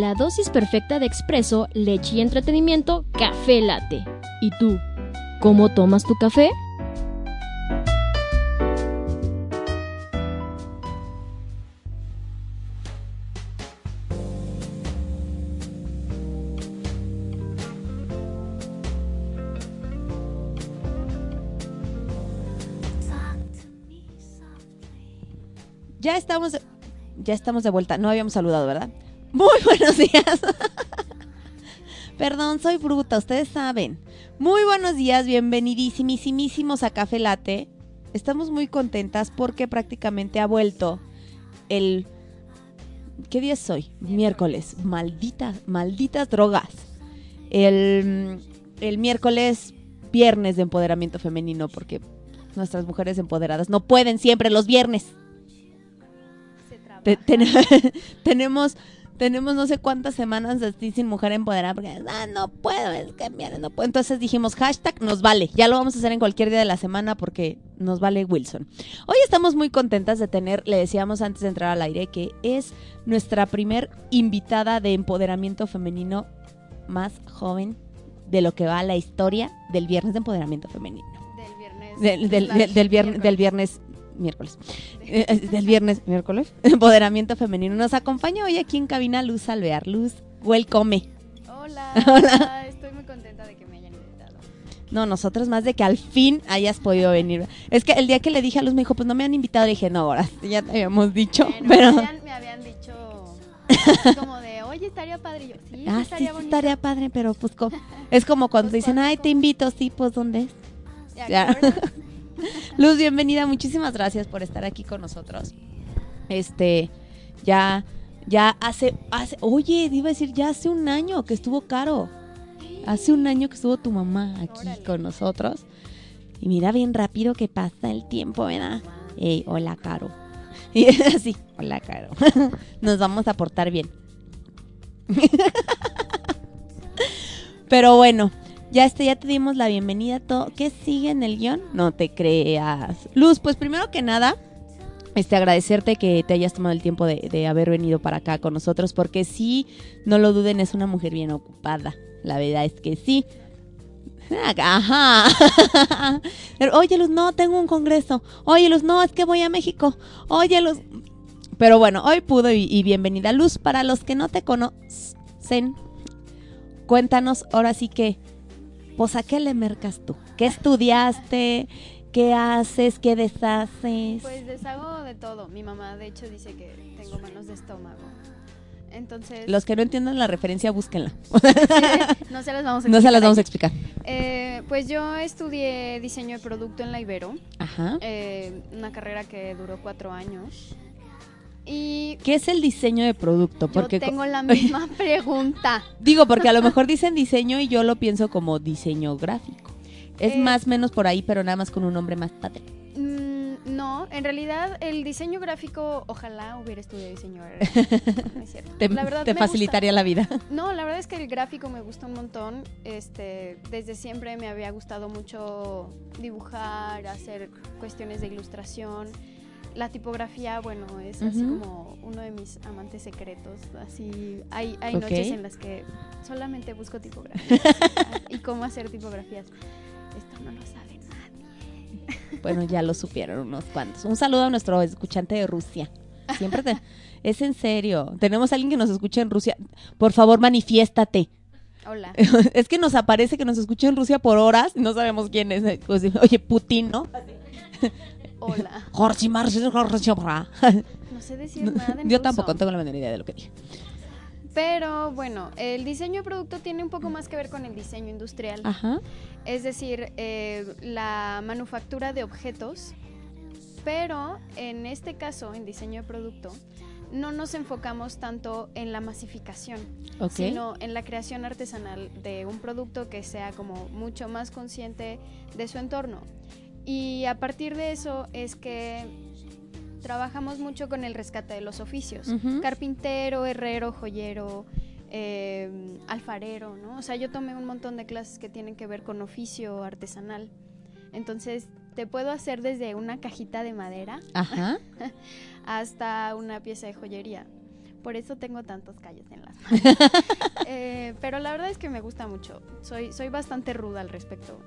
La dosis perfecta de expreso, leche y entretenimiento, café latte. ¿Y tú? ¿Cómo tomas tu café? Ya estamos, ya estamos de vuelta. No habíamos saludado, ¿verdad? Muy buenos días. Perdón, soy bruta, ustedes saben. Muy buenos días, bienvenidísimísimos a Café Latte. Estamos muy contentas porque prácticamente ha vuelto el... ¿Qué día es hoy? Miércoles. Malditas, malditas drogas. El, el miércoles, viernes de empoderamiento femenino, porque nuestras mujeres empoderadas no pueden siempre los viernes. Te- ten- tenemos tenemos no sé cuántas semanas así sin mujer empoderada porque ah, no puedo, es que mira, no puedo. Entonces dijimos hashtag nos vale. Ya lo vamos a hacer en cualquier día de la semana porque nos vale Wilson. Hoy estamos muy contentas de tener, le decíamos antes de entrar al aire, que es nuestra primer invitada de empoderamiento femenino más joven de lo que va la historia del viernes de empoderamiento femenino. Del viernes. Del, del, del, viernes miércoles. Eh, eh, del viernes, miércoles. Empoderamiento femenino. Nos acompaña hoy aquí en cabina Luz Alvear. Luz, welcome. Hola, Hola. Estoy muy contenta de que me hayan invitado. No, nosotros más de que al fin hayas podido venir. Es que el día que le dije a Luz me dijo, pues no me han invitado. Le dije, no, ahora sí, ya te habíamos dicho. Bueno, pero. me, habían, me habían dicho como de, oye, estaría padre. Y yo, sí, Ah, estaría sí, bonito. estaría padre, pero pues co- es como cuando Pues, dicen, ay, te invito, sí, pues ¿dónde es? Ya. Luz, bienvenida, muchísimas gracias por estar aquí con nosotros. Este, ya, ya hace, hace, oye, iba a decir, ya hace un año que estuvo caro. Hace un año que estuvo tu mamá aquí Órale. con nosotros. Y mira bien rápido que pasa el tiempo, ¿verdad? Ey, hola, Caro. Y así, hola, Caro. Nos vamos a portar bien. Pero bueno, ya este, ya te dimos la bienvenida. Todo. ¿Qué sigue en el guion? No te creas. Luz, pues primero que nada, este, agradecerte que te hayas tomado el tiempo de, haber venido para acá con nosotros, porque sí, no lo duden, es una mujer bien ocupada. La verdad es que sí. Ajá. Pero, Oye, Luz, no, tengo un congreso. Oye, Luz, no, es que voy a México. Oye, Luz. Pero bueno, hoy pudo y bienvenida, Luz. Para los que no te conocen, cuéntanos ahora sí que, pues, ¿a qué le mercas tú? ¿Qué estudiaste? ¿Qué haces? ¿Qué deshaces? Pues deshago de todo. Mi mamá, de hecho, dice que tengo manos de estómago. Entonces, Los que no entiendan la referencia, búsquenla. no se las vamos a No se las explicar vamos a explicar. Eh, pues yo estudié diseño de producto en la Ibero, Ajá. eh, una carrera que duró cuatro años. Y ¿Qué es el diseño de producto? Porque yo tengo la misma pregunta. Digo, porque a lo mejor dicen diseño y yo lo pienso como diseño gráfico. Es Eh, más o menos por ahí, pero nada más con un nombre más padre. Mm, no, en realidad el diseño gráfico, ojalá hubiera estudiado diseño gráfico. No es cierto. Te, La verdad, te facilitaría la vida. No, la verdad es que el gráfico me gusta un montón. Este, desde siempre me había gustado mucho dibujar, hacer cuestiones de ilustración. La tipografía, bueno, es así como uno de mis amantes secretos. Así hay, hay noches en las que solamente busco tipografías y cómo hacer tipografías. Esto no lo sabe nadie. Bueno, ya lo supieron unos cuantos. Un saludo a nuestro escuchante de Rusia. Siempre te... Es en serio. Tenemos a alguien que nos escucha en Rusia. Por favor, manifiéstate. Hola. Es que nos aparece que nos escucha en Rusia por horas y no sabemos quién es. Pues, oye, Putin, ¿no? Hola. Jorge Marcelo, Jorge. No sé decir nada en Yo ruso. tampoco tengo la menor idea de lo que dije. Pero bueno, el diseño de producto tiene un poco más que ver con el diseño industrial. Ajá. Es decir, eh, la manufactura de objetos pero en este caso, en diseño de producto, no nos enfocamos tanto en la masificación, sino en la creación artesanal de un producto que sea como mucho más consciente de su entorno. Y a partir de eso es que trabajamos mucho con el rescate de los oficios. Ujú. Carpintero, herrero, joyero, eh, alfarero, ¿no? O sea, yo tomé un montón de clases que tienen que ver con oficio artesanal. Entonces, te puedo hacer desde una cajita de madera Ajá. hasta una pieza de joyería. Por eso tengo tantos callos en las manos. Eh, pero la verdad es que me gusta mucho. Soy, soy bastante ruda al respecto.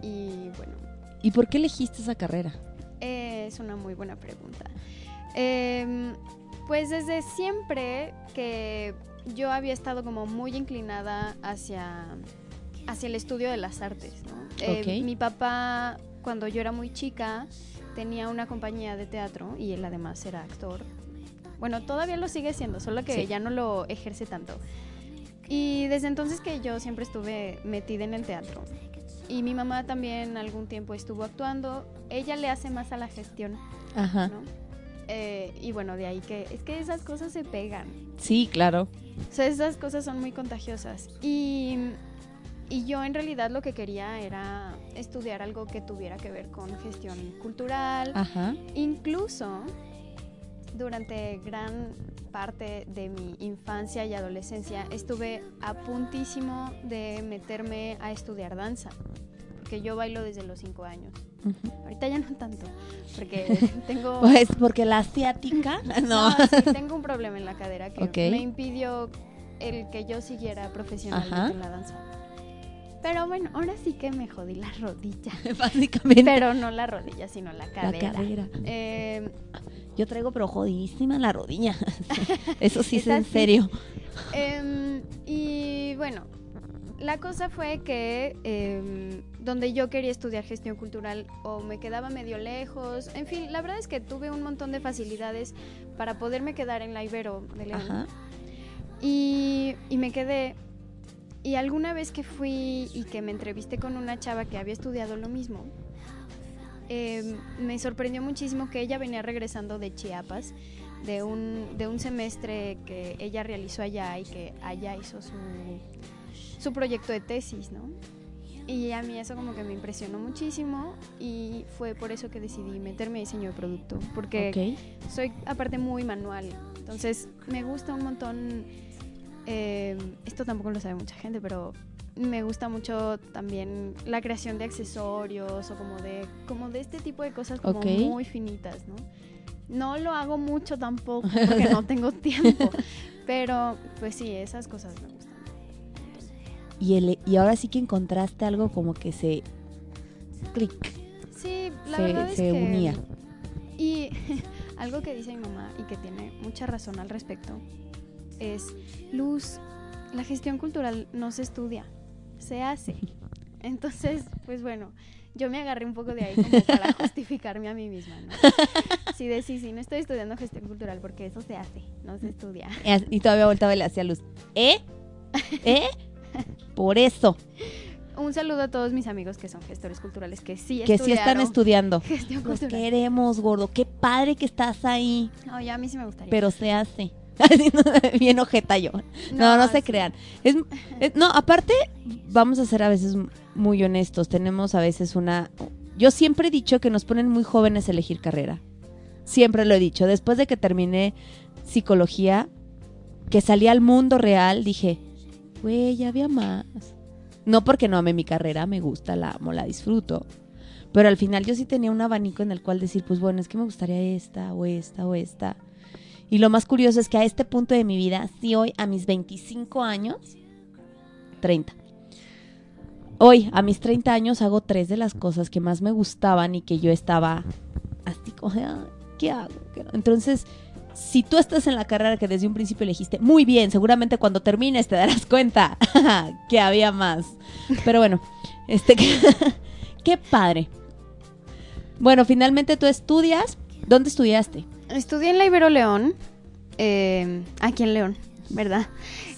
Y bueno, ¿Y por qué elegiste esa carrera? eh, es una muy buena pregunta. Em, pues desde siempre que yo había estado como muy inclinada hacia, hacia el estudio de las artes. ¿no? Eh. Mi papá, cuando yo era muy chica, tenía una compañía de teatro y él además era actor. Bueno, todavía lo sigue siendo, solo que Sí. ya no lo ejerce tanto. Y desde entonces que yo siempre estuve metida en el teatro. Y mi mamá también algún tiempo estuvo actuando. Ella le hace más a la gestión, Ajá. ¿no? Eh, y bueno, de ahí que es que esas cosas se pegan. Sí, claro. O sea, esas cosas son muy contagiosas. Y, y yo en realidad lo que quería era estudiar algo que tuviera que ver con gestión cultural. Ajá. Incluso durante gran parte de mi infancia y adolescencia estuve a puntísimo de meterme a estudiar danza. Porque yo bailo desde los cinco años. Ujú. Ahorita ya no tanto. Porque tengo... Pues porque la asiática. No. No, sí, tengo un problema en la cadera que Ok. me impidió el que yo siguiera profesionalmente Ajá. en la danza. Pero bueno, ahora sí que me jodí la rodilla. Básicamente. Pero no la rodilla, sino la la cadera. cadera. Eh, Yo traigo pero jodidísima la rodilla. Eso sí es en serio. em, y bueno, la cosa fue que em, donde yo quería estudiar gestión cultural o me quedaba medio lejos. En fin, la verdad es que tuve un montón de facilidades para poderme quedar en la Ibero de León. Ajá. Y, y me quedé. Y alguna vez que fui y que me entrevisté con una chava que había estudiado lo mismo, eh, me sorprendió muchísimo que ella venía regresando de Chiapas, de un, de un semestre que ella realizó allá y que allá hizo su, su proyecto de tesis, ¿no? Y a mí eso como que me impresionó muchísimo y fue por eso que decidí meterme a diseño de producto, porque soy aparte muy manual, entonces me gusta un montón, eh, esto tampoco lo sabe mucha gente, pero me gusta mucho también la creación de accesorios o como de, como de este tipo de cosas como muy finitas, ¿no? No lo hago mucho tampoco porque no tengo tiempo, pero pues sí, esas cosas me gustan. Y, el, y ahora sí que encontraste algo como que se. clic. Sí, la Se- verdad es se que unía. Y algo que dice mi mamá y que tiene mucha razón al respecto es, Luz, la gestión cultural no se estudia, se hace. Entonces, pues bueno, yo me agarré un poco de ahí como para justificarme a mí misma, ¿no? Sí, de sí, sí, no estoy estudiando gestión cultural porque eso se hace, no se estudia. Y todavía voltaba y le hacía luz. ¿Eh? ¿Eh? Por eso. Un saludo a todos mis amigos que son gestores culturales que sí Que sí están estudiando. gestión Los cultural. queremos, gordo. Qué padre que estás ahí. No, ya a mí sí me gustaría. Pero se hace. Bien ojeta yo. No, no, se sí. crean. Es, es- no, aparte, vamos a ser a veces muy honestos. Tenemos a veces una. Yo siempre he dicho que nos ponen muy jóvenes a elegir carrera. Siempre lo he dicho. Después de que terminé psicología, que salí al mundo real, dije, güey, ya había más. No porque no ame mi carrera, me gusta, la amo, la disfruto. Pero al final yo sí tenía un abanico en el cual decir, pues bueno, es que me gustaría esta o esta o esta. Y lo más curioso es que a este punto de mi vida, sí hoy a mis 25 años, 30. Hoy a mis 30 años hago tres de las cosas que más me gustaban y que yo estaba así como, de, "Ay, ¿qué hago? ¿Qué no?". Entonces, si tú estás en la carrera que desde un principio elegiste, muy bien, seguramente cuando termines te darás cuenta que había más. Pero bueno, este, qué padre. Bueno, finalmente tú estudias. ¿Dónde estudiaste? Estudié en la Ibero León, eh, aquí en León, ¿verdad?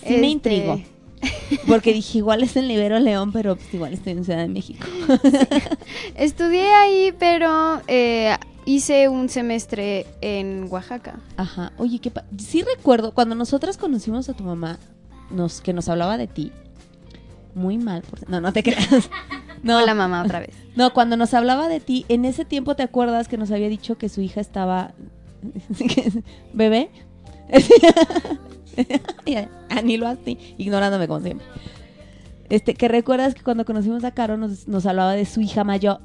Sí me Este, intrigó. Porque dije, igual es en Libero León, pero pues igual estoy en Ciudad de México. Estudié ahí, pero eh, hice un semestre en Oaxaca. Ajá. Oye, qué pa- sí recuerdo cuando nosotras conocimos a tu mamá, nos que nos hablaba de ti. Muy mal, por... no, no te creas. No, Hola mamá otra vez. no, cuando nos hablaba de ti, en ese tiempo te acuerdas que nos había dicho que su hija estaba bebé. Anilo así, ignorándome como siempre. Este, que recuerdas que cuando conocimos a Caro nos, nos hablaba de su hija mayor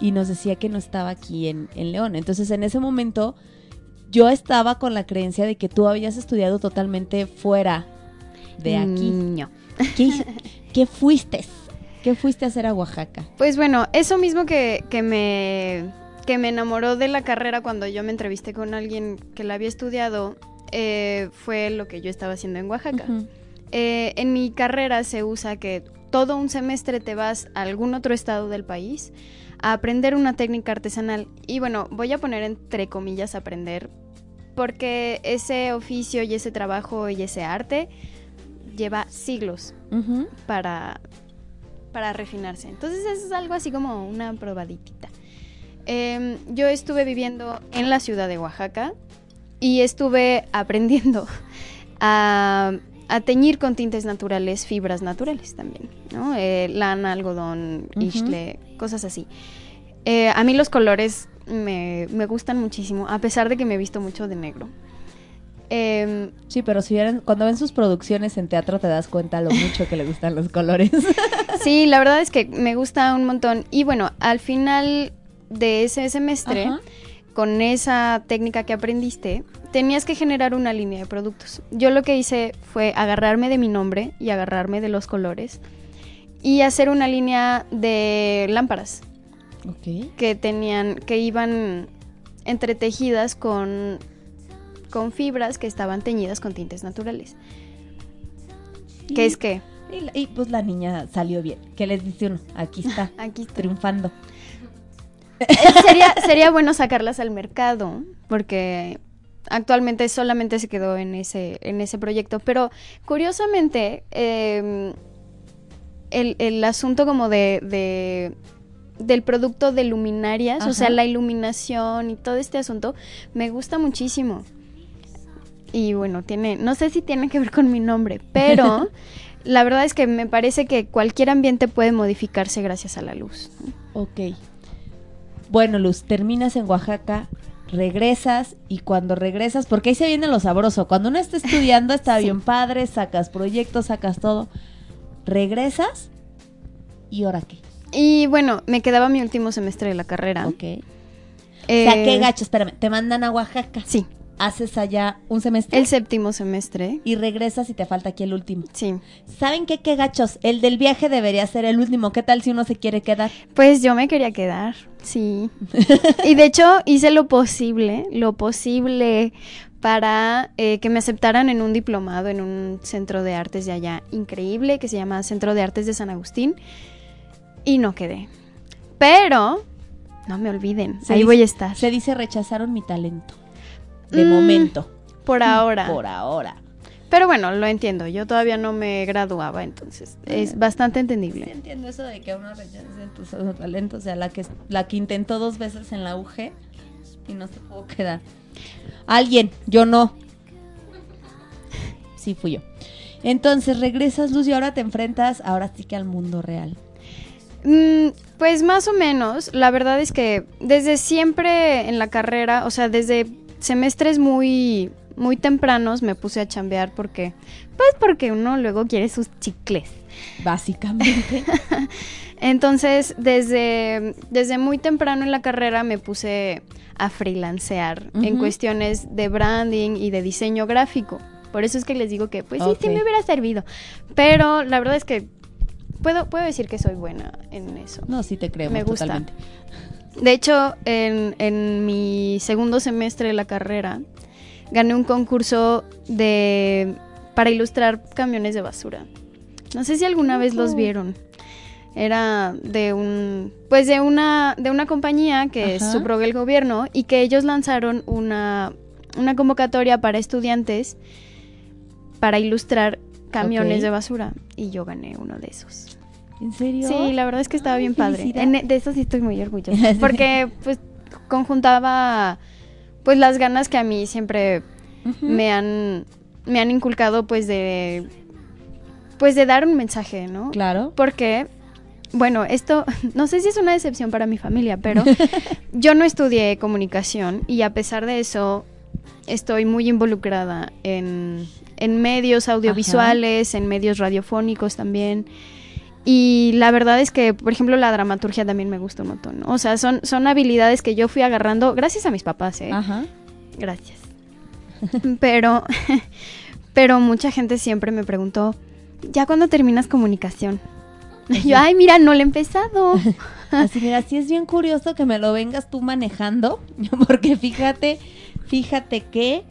y nos decía que no estaba aquí en, en León. Entonces, en ese momento, yo estaba con la creencia de que tú habías estudiado totalmente fuera de aquí. No. ¿Qué, qué fuiste? ¿Qué fuiste a hacer a Oaxaca? Pues bueno, eso mismo que, que me que me enamoró de la carrera cuando yo me entrevisté con alguien que la había estudiado eh, fue lo que yo estaba haciendo en Oaxaca. Eh, en mi carrera se usa que todo un semestre te vas a algún otro estado del país a aprender una técnica artesanal. Y bueno, voy a poner entre comillas aprender, porque ese oficio y ese trabajo y ese arte lleva siglos para, para refinarse. Entonces es algo así como una probaditita. Em, yo estuve viviendo en la ciudad de Oaxaca y estuve aprendiendo a, a teñir con tintes naturales, fibras naturales también, ¿no? Eh, lana, algodón, ishle, cosas así. Eh, a mí los colores me, me gustan muchísimo, a pesar de que me he visto mucho de negro. Em, Sí, pero si vieran, cuando ven sus producciones en teatro te das cuenta lo mucho que le gustan los colores. Sí, la verdad es que me gusta un montón. Y bueno, al final de ese semestre, Ajá. con esa técnica que aprendiste, tenías que generar una línea de productos. Yo lo que hice fue agarrarme de mi nombre y agarrarme de los colores y hacer una línea de lámparas que tenían, que iban entretejidas con, con fibras que estaban teñidas con tintes naturales. ¿Qué es que? Y, y, pues la niña salió bien. ¿Qué les dice uno? Aquí está, Aquí está. triunfando. Eh, sería, sería bueno sacarlas al mercado, porque actualmente solamente se quedó en ese, en ese proyecto. Pero curiosamente, eh, el, el asunto como de, de- del producto de luminarias, o sea, la iluminación y todo este asunto, me gusta muchísimo. Y bueno, tiene, no sé si tiene que ver con mi nombre, pero la verdad es que me parece que cualquier ambiente puede modificarse gracias a la luz. Ok. Bueno, Luz, terminas en Oaxaca, regresas y cuando regresas, porque ahí se viene lo sabroso. Cuando uno está estudiando está Sí. bien padre, sacas proyectos, sacas todo. Regresas y ahora qué. Y bueno, me quedaba mi último semestre de la carrera. Ok. Eh, o sea, qué gacho, espérame, te mandan a Oaxaca. Sí, Haces allá un semestre el séptimo semestre. y regresas y te falta aquí el último. Sí. ¿Saben qué? Qué gachos. El del viaje debería ser el último. ¿Qué tal si uno se quiere quedar? Pues yo me quería quedar, sí. y de hecho hice lo posible, lo posible para eh, que me aceptaran en un diplomado en un centro de artes de allá increíble que se llama Centro de Artes de San Agustín y no quedé. Pero no me olviden, Se ahí dice- voy a estar. Se dice rechazaron mi talento. De Mm, momento. Por ahora. Por ahora. Pero bueno, lo entiendo. Yo todavía no me graduaba, entonces es bastante Sí entendible. entiendo eso de que a uno rechacen tus talentos. O sea, la que, la que intentó dos veces en la UG y no se pudo quedar. Alguien, yo no. Sí, fui yo. Entonces regresas, Luz, y ahora te enfrentas, ahora sí que al mundo real. Mm, pues más o menos. La verdad es que desde siempre en la carrera, o sea, desde semestres muy muy tempranos me puse a chambear porque pues porque uno luego quiere sus chicles. Básicamente. Entonces, desde desde muy temprano en la carrera me puse a freelancear en cuestiones de branding y de diseño gráfico. Por eso es que les digo que pues sí, sí me hubiera servido. Pero la verdad es que puedo puedo decir que soy buena en eso. No, sí te creemos Me gusta. totalmente. De hecho, en, en mi segundo semestre de la carrera, gané un concurso de para ilustrar camiones de basura. No sé si alguna vez los vieron. Era de un pues de una de una compañía que Ajá. subrogó el gobierno y que ellos lanzaron una una convocatoria para estudiantes para ilustrar camiones de basura y yo gané uno de esos. ¿En serio? Sí, la verdad es que estaba Ay, bien padre. En- de eso sí estoy muy orgullosa. Porque, pues, conjuntaba pues las ganas que a mí siempre me han me han inculcado pues de pues de dar un mensaje, ¿no? Claro. Porque bueno, esto no sé si es una decepción para mi familia, pero yo no estudié comunicación y a pesar de eso estoy muy involucrada en, en medios audiovisuales, en medios radiofónicos también. Y la verdad es que, por ejemplo, la dramaturgia también me gusta un montón. ¿no? O sea, son, son habilidades que yo fui agarrando gracias a mis papás, ¿eh? Ajá. Gracias. Pero, pero mucha gente siempre me preguntó, ¿ya cuándo terminas comunicación? Y yo, ay, mira, no le he empezado. Así, mira, sí es bien curioso que me lo vengas tú manejando, porque fíjate, fíjate que...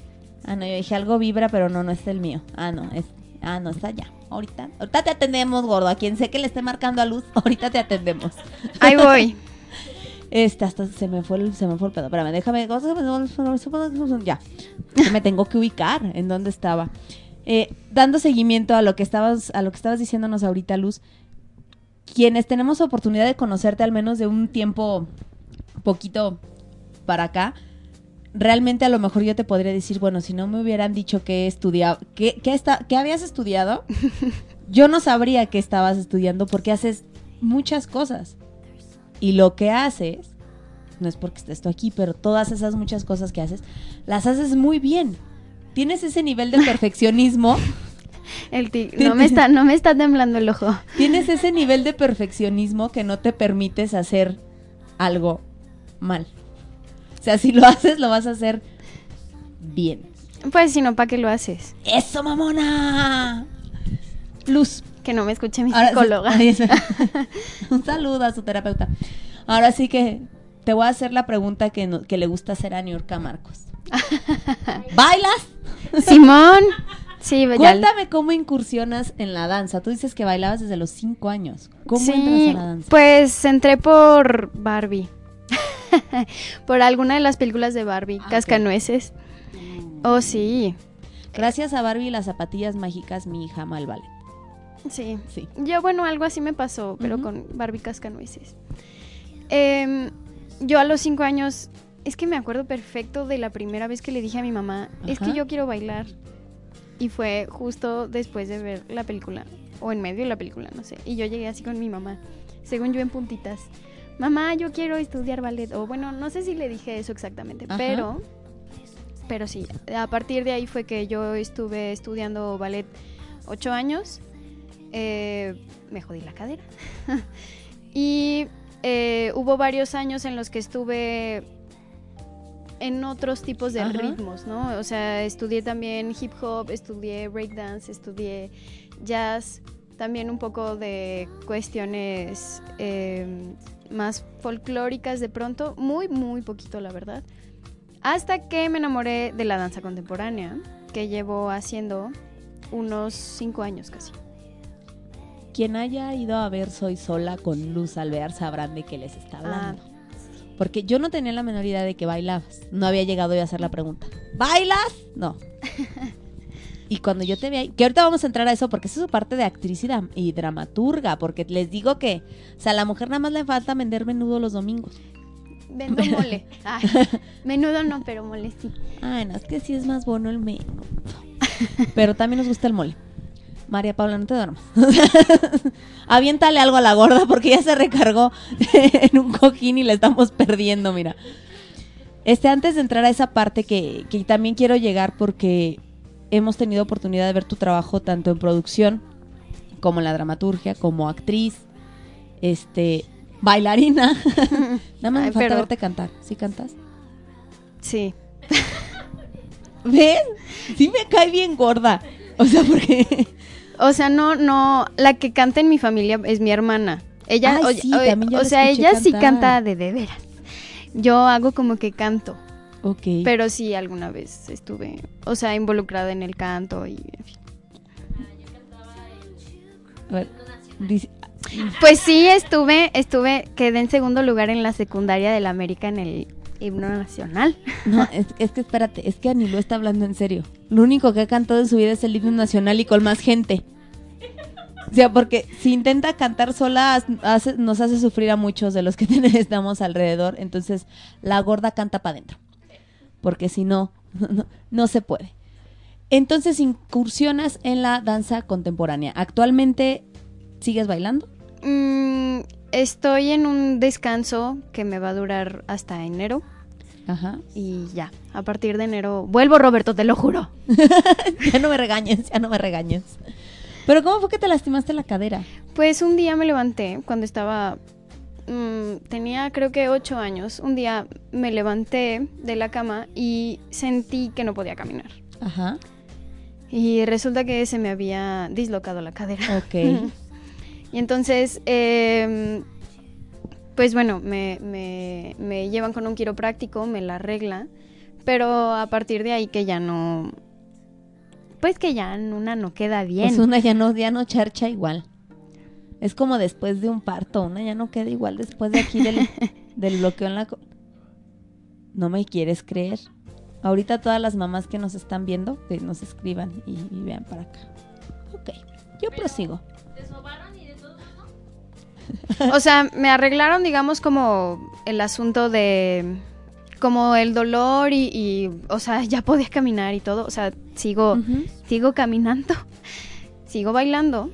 Ah, no, yo dije algo vibra, pero no, no es el mío. Ah, no, es... Ah, no, está allá. Ahorita, ahorita te atendemos, gordo. A quien sé que le esté marcando a luz, ahorita te atendemos. Ahí voy. Este, hasta se me fue el, se me fue el pedo. Espérame, déjame. Ya. Me tengo que ubicar en dónde estaba. Eh, dando seguimiento a lo que estabas, a lo que estabas diciéndonos ahorita, Luz. Quienes tenemos oportunidad de conocerte al menos de un tiempo poquito para acá, realmente a lo mejor yo te podría decir, bueno, si no me hubieran dicho que estudiaba, que, que, esta- que habías estudiado, yo no sabría que estabas estudiando porque haces muchas cosas. Y lo que haces, no es porque estés tú aquí, pero todas esas muchas cosas que haces, las haces muy bien. Tienes ese nivel de perfeccionismo, El ti- no, me está, no me está temblando el ojo. tienes ese nivel de perfeccionismo que no te permites hacer algo mal. Sea, si lo haces, lo vas a hacer bien. Pues si no, ¿para qué lo haces? ¡Eso, mamona! Luz. Que no me escuche mi Ahora psicóloga. Un saludo a su terapeuta. Ahora sí que te voy a hacer la pregunta que, no- que le gusta hacer a Niurka Marcos. ¿Bailas? Simón. Sí, ya. Cuéntame cómo incursionas en la danza. Tú dices que bailabas desde los cinco años. ¿Cómo Sí, entras a la danza? Pues entré por Barbie. por alguna de las películas de Barbie, Ah. Cascanueces. Oh, sí. Gracias a Barbie y las zapatillas mágicas, mi hija ama el ballet. Sí. Sí. Yo, bueno, algo así me pasó, pero con Barbie Cascanueces. Em, yo a los cinco años, es que me acuerdo perfecto de la primera vez que le dije a mi mamá, es que yo quiero bailar. Y fue justo después de ver la película, o en medio de la película, no sé. Y yo llegué así con mi mamá, según yo en puntitas. Mamá, yo quiero estudiar ballet. O bueno, no sé si le dije eso exactamente, Ajá. pero... Pero sí, a partir de ahí fue que yo estuve estudiando ballet ocho años. Eh, me jodí la cadera. y eh, hubo varios años en los que estuve en otros tipos de Ajá. ritmos, ¿no? O sea, estudié también hip hop, estudié breakdance, estudié jazz, también un poco de cuestiones eh, más folclóricas de pronto, muy, muy poquito, la verdad. Hasta que me enamoré de la danza contemporánea, que llevo haciendo unos cinco años casi. Quien haya ido a ver Soy Sola con Luz Alvear sabrán de qué les está hablando. Porque yo no tenía la menor idea de que bailabas. No había llegado yo a hacer la pregunta. ¿Bailas? No. Y cuando yo te veía, que ahorita vamos a entrar a eso porque eso es parte de actriz y, dram- y dramaturga, porque les digo que, o sea, a la mujer nada más le falta vender menudo los domingos. Vendo mole. Ay, menudo no, pero mole sí. Ay, no, es que sí es más bueno el menudo. Pero también nos gusta el mole. María Paula, no te duermas. Aviéntale algo a la gorda porque ya se recargó en un cojín y la estamos perdiendo, mira. Este, antes de entrar a esa parte que, que también quiero llegar porque hemos tenido oportunidad de ver tu trabajo tanto en producción como en la dramaturgia, como actriz, este, bailarina. Nada más Ay, me falta pero- verte cantar. ¿Sí cantas? Sí. ¿Ves? Sí me cae bien gorda. O sea, porque... O sea, no, no, la que canta en mi familia es mi hermana. Ella, Ay, sí, o la sea, ella sí canta de de veras. Yo hago como que canto, Ok. pero sí alguna vez estuve, o sea, involucrada en el canto y en fin. A ver, dice- Pues sí, estuve, estuve, quedé en segundo lugar en la secundaria de la América en el himno nacional. no, es, es que espérate, es que Anilú está hablando en serio. Lo único que ha cantado en su vida es el himno nacional y con más gente. O sea, porque si intenta cantar sola, hace- nos hace sufrir a muchos de los que estamos alrededor. Entonces, la gorda canta para adentro. Porque si no, no, no se puede. Entonces, incursionas en la danza contemporánea. ¿Actualmente sigues bailando? Mm, estoy en un descanso que me va a durar hasta enero. Ajá. Y ya, a partir de enero vuelvo, Roberto, te lo juro. ya no me regañes, ya no me regañes. Pero ¿cómo fue que te lastimaste la cadera? Pues un día me levanté cuando estaba... mm, tenía creo que ocho años. Un día me levanté de la cama y sentí que no podía caminar. Ajá. Y resulta que se me había dislocado la cadera. Ok. Y entonces, eh, pues bueno, me, me- me llevan con un quiropráctico, me la arregla, pero a partir de ahí que ya no, pues que ya en una no queda bien. Pues una ya no, ya no charcha igual. Es como después de un parto, una ya no queda igual después de aquí del, del bloqueo en la... No me quieres creer. Ahorita todas las mamás que nos están viendo, que nos escriban y, y vean para acá. Ok, yo prosigo. O sea, me arreglaron, digamos, como el asunto de, como el dolor y, y, o sea, ya podía caminar y todo. O sea, sigo, sigo caminando, sigo bailando,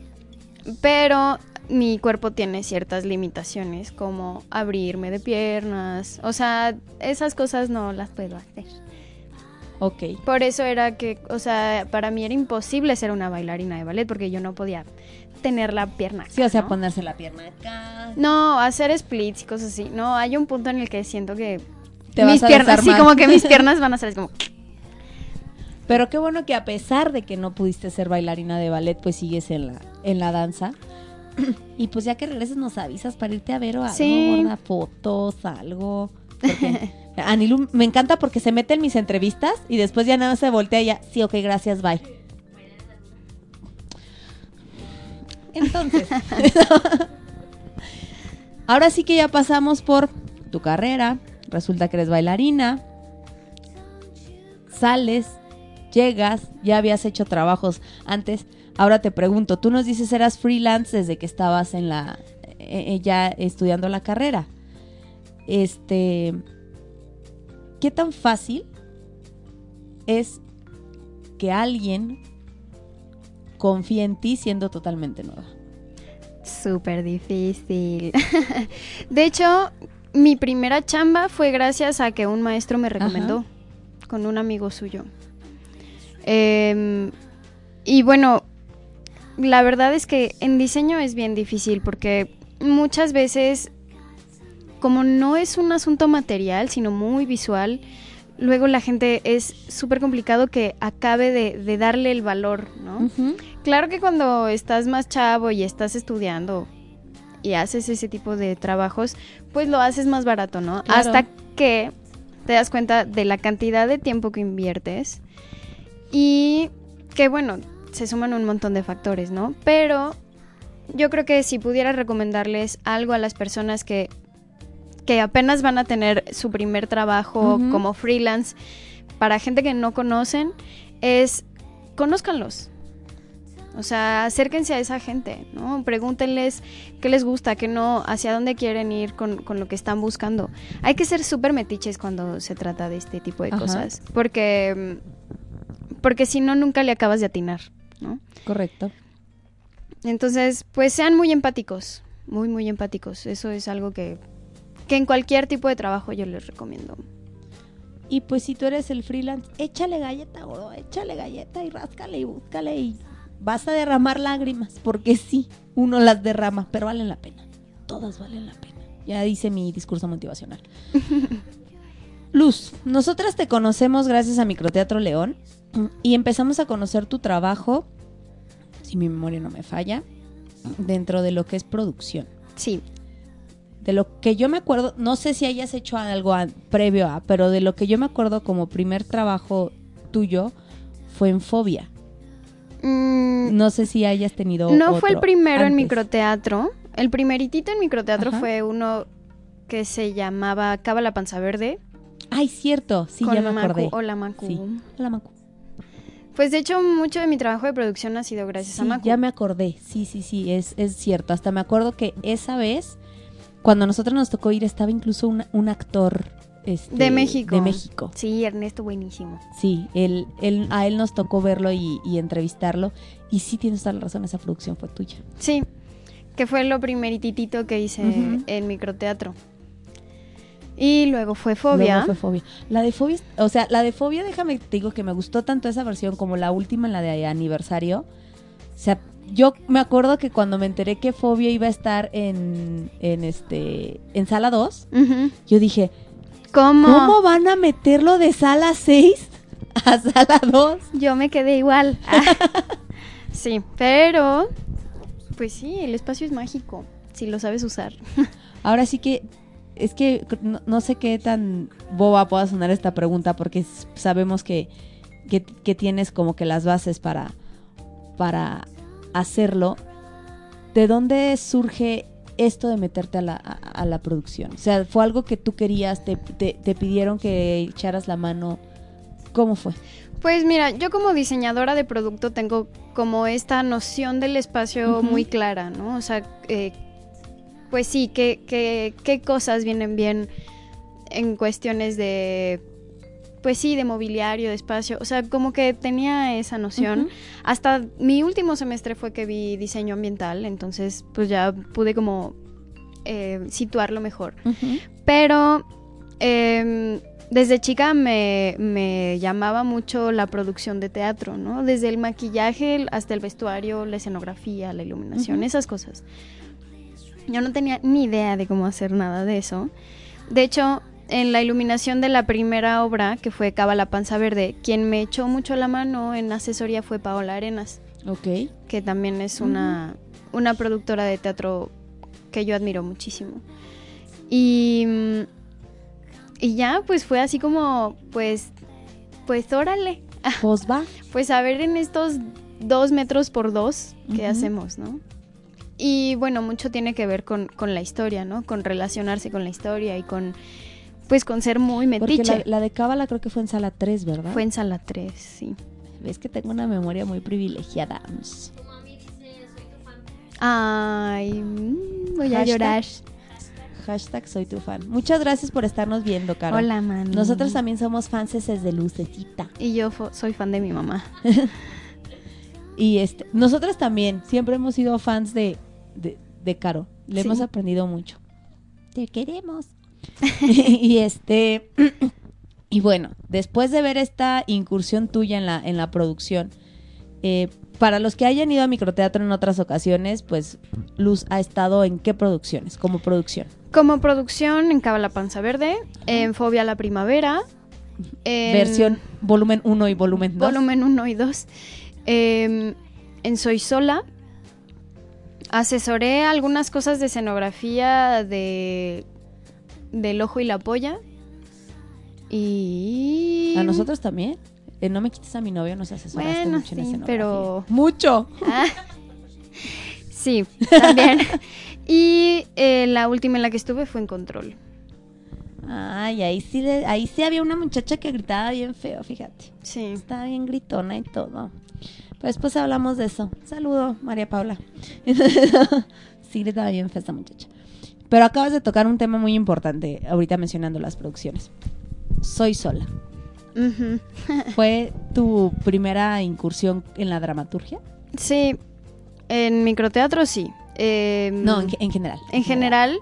pero mi cuerpo tiene ciertas limitaciones, como abrirme de piernas, o sea, esas cosas no las puedo hacer. Ok. Por eso era que, o sea, para mí era imposible ser una bailarina de ballet porque yo no podía tener la pierna. Sí, o sea, ¿no? ponerse la pierna acá. No, hacer splits y cosas así. No, hay un punto en el que siento que Te mis vas a piernas, sí, como que mis piernas van a ser como Pero qué bueno que a pesar de que no pudiste ser bailarina de ballet, pues sigues en la, en la danza. Y pues ya que regreses nos avisas para irte a ver o algo, Sí. gorda, fotos, algo. Porque Anilu me encanta porque se mete en mis entrevistas y después ya nada se voltea y ya, sí, ok, gracias, bye. Entonces, ahora sí que ya pasamos por tu carrera, resulta que eres bailarina, sales, llegas, ya habías hecho trabajos antes. Ahora te pregunto, tú nos dices eras freelance desde que estabas en la eh, eh, ya estudiando la carrera. Este, ¿qué tan fácil es que alguien confíe en ti siendo totalmente nueva? súper difícil. de hecho, mi primera chamba fue gracias a que un maestro me recomendó con un amigo suyo. Em, y bueno, la verdad es que en diseño es bien difícil porque muchas veces, como no es un asunto material, sino muy visual, luego la gente es súper complicado que acabe de, de darle el valor, ¿no? Claro que cuando estás más chavo y estás estudiando y haces ese tipo de trabajos, pues lo haces más barato, ¿no? Claro. Hasta que te das cuenta de la cantidad de tiempo que inviertes y que bueno, se suman un montón de factores, ¿no? Pero yo creo que si pudiera recomendarles algo a las personas que, que apenas van a tener su primer trabajo como freelance, para gente que no conocen, es conózcanlos. O sea, acérquense a esa gente, ¿no? Pregúntenles qué les gusta, qué no, hacia dónde quieren ir con, con lo que están buscando. Hay que ser súper metiches cuando se trata de este tipo de Ajá. cosas, porque, porque si no, nunca le acabas de atinar, ¿no? Correcto. Entonces, pues sean muy empáticos, muy, muy empáticos. Eso es algo que, que en cualquier tipo de trabajo yo les recomiendo. Y pues si tú eres el freelance, échale galleta, gordo, échale galleta y ráscale y búscale y vas a derramar lágrimas, porque sí, uno las derrama, pero valen la pena. Todas valen la pena. Ya dice mi discurso motivacional. Luz, nosotras te conocemos gracias a Microteatro León y empezamos a conocer tu trabajo, si mi memoria no me falla, dentro de lo que es producción. Sí, De lo que yo me acuerdo, no sé si hayas hecho algo a- previo a, pero de lo que yo me acuerdo como primer trabajo tuyo fue en Fobia. Mm, No sé si hayas tenido no fue el primero en microteatro. El primeritito en microteatro Ajá. fue uno que se llamaba Cava la Panza Verde. Ay, cierto, sí, con ya me Macu. acordé. Hola, Macu. Sí. Hola, Macu. Pues de hecho, mucho de mi trabajo de producción ha sido gracias a Macu. ya me acordé. Sí, sí, sí, es, es cierto. Hasta me acuerdo que esa vez, cuando a nosotros nos tocó ir, estaba incluso un, un actor este, De México. De México. Sí, Ernesto, buenísimo. Sí, él, él, a él nos tocó verlo y, y entrevistarlo. Y sí tienes toda la razón, esa producción fue tuya. Sí, que fue lo primeritito que hice en microteatro. Y luego fue Fobia. Luego fue Fobia. La de Fobia, o sea, la de Fobia, déjame te digo que me gustó tanto esa versión como la última, en la de aniversario. O sea, yo me acuerdo que cuando me enteré que Fobia iba a estar en, en este en sala 2, Ujú. yo dije, ¿Cómo? ¿cómo van a meterlo de sala 6 a sala 2? Yo me quedé igual. Ah. sí, pero pues sí, el espacio es mágico, si lo sabes usar. Ahora sí que es que no, no sé qué tan boba pueda sonar esta pregunta porque sabemos que, que, que tienes como que las bases para, para hacerlo. ¿De dónde surge esto de meterte a la, a, a la producción? O sea, ¿fue algo que tú querías? ¿Te, te, te pidieron que echaras la mano? ¿Cómo fue? Pues mira, yo como diseñadora de producto tengo como esta noción del espacio muy clara, ¿no? O sea, eh, pues sí, ¿qué, qué, qué cosas vienen bien en cuestiones de, pues sí, de mobiliario, de espacio. O sea, como que tenía esa noción. Hasta mi último semestre fue que vi diseño ambiental, entonces pues ya pude como eh, situarlo mejor. Pero em, desde chica me, me llamaba mucho la producción de teatro, ¿no? Desde el maquillaje hasta el vestuario, la escenografía, la iluminación, esas cosas. Yo no tenía ni idea de cómo hacer nada de eso. De hecho, en la iluminación de la primera obra, que fue Cava la Panza Verde, quien me echó mucho la mano en asesoría fue Paola Arenas Ok. que también es una, una productora de teatro que yo admiro muchísimo. Y, y ya, pues fue así como, pues, pues órale, Pues va. pues a ver en estos dos metros por dos, ¿qué hacemos, no? Y bueno, mucho tiene que ver con, con la historia, ¿no? Con relacionarse con la historia y con, pues con ser muy Porque metiche. la, la de Cábala creo que fue en sala 3, ¿verdad? Fue en sala 3, sí. Ves que tengo una memoria muy privilegiada. Ay, mm, voy a llorar. Hashtag soy tu fan. Muchas gracias por estarnos viendo, Caro. Hola, man. Nosotros también somos fans desde Lucecita. Y yo soy fan de mi mamá. Y este, nosotros también, siempre hemos sido fans de, de, de Caro. Le Sí. hemos aprendido mucho. Te queremos. y este, y bueno, después de ver esta incursión tuya en la, en la producción, eh, para los que hayan ido a microteatro en otras ocasiones, pues Luz ha estado en qué producciones, como producción. Como producción en Cava la Panza Verde, en Fobia la Primavera, en Versión volumen 1 y volumen 2. volumen 1 y 2, en Soy Sola. Asesoré algunas cosas de escenografía de del ojo y la polla. Y A nosotros también. Eh, no me quites a mi novio, nos asesoraste Bueno, mucho en escenografía. pero- ¡Mucho! Ah, sí, también. y eh, la última en la que estuve fue en Control. Ay, ahí sí, le- ahí sí había una muchacha que gritaba bien feo, fíjate. Sí. Estaba bien gritona y todo. Después hablamos de eso. Saludo, María Paula. sí, gritaba bien fea esta muchacha. Pero acabas de tocar un tema muy importante, ahorita mencionando las producciones. Soy sola. ¿Fue tu primera incursión en la dramaturgia? Sí, en microteatro sí. Eh, No, en general. en general,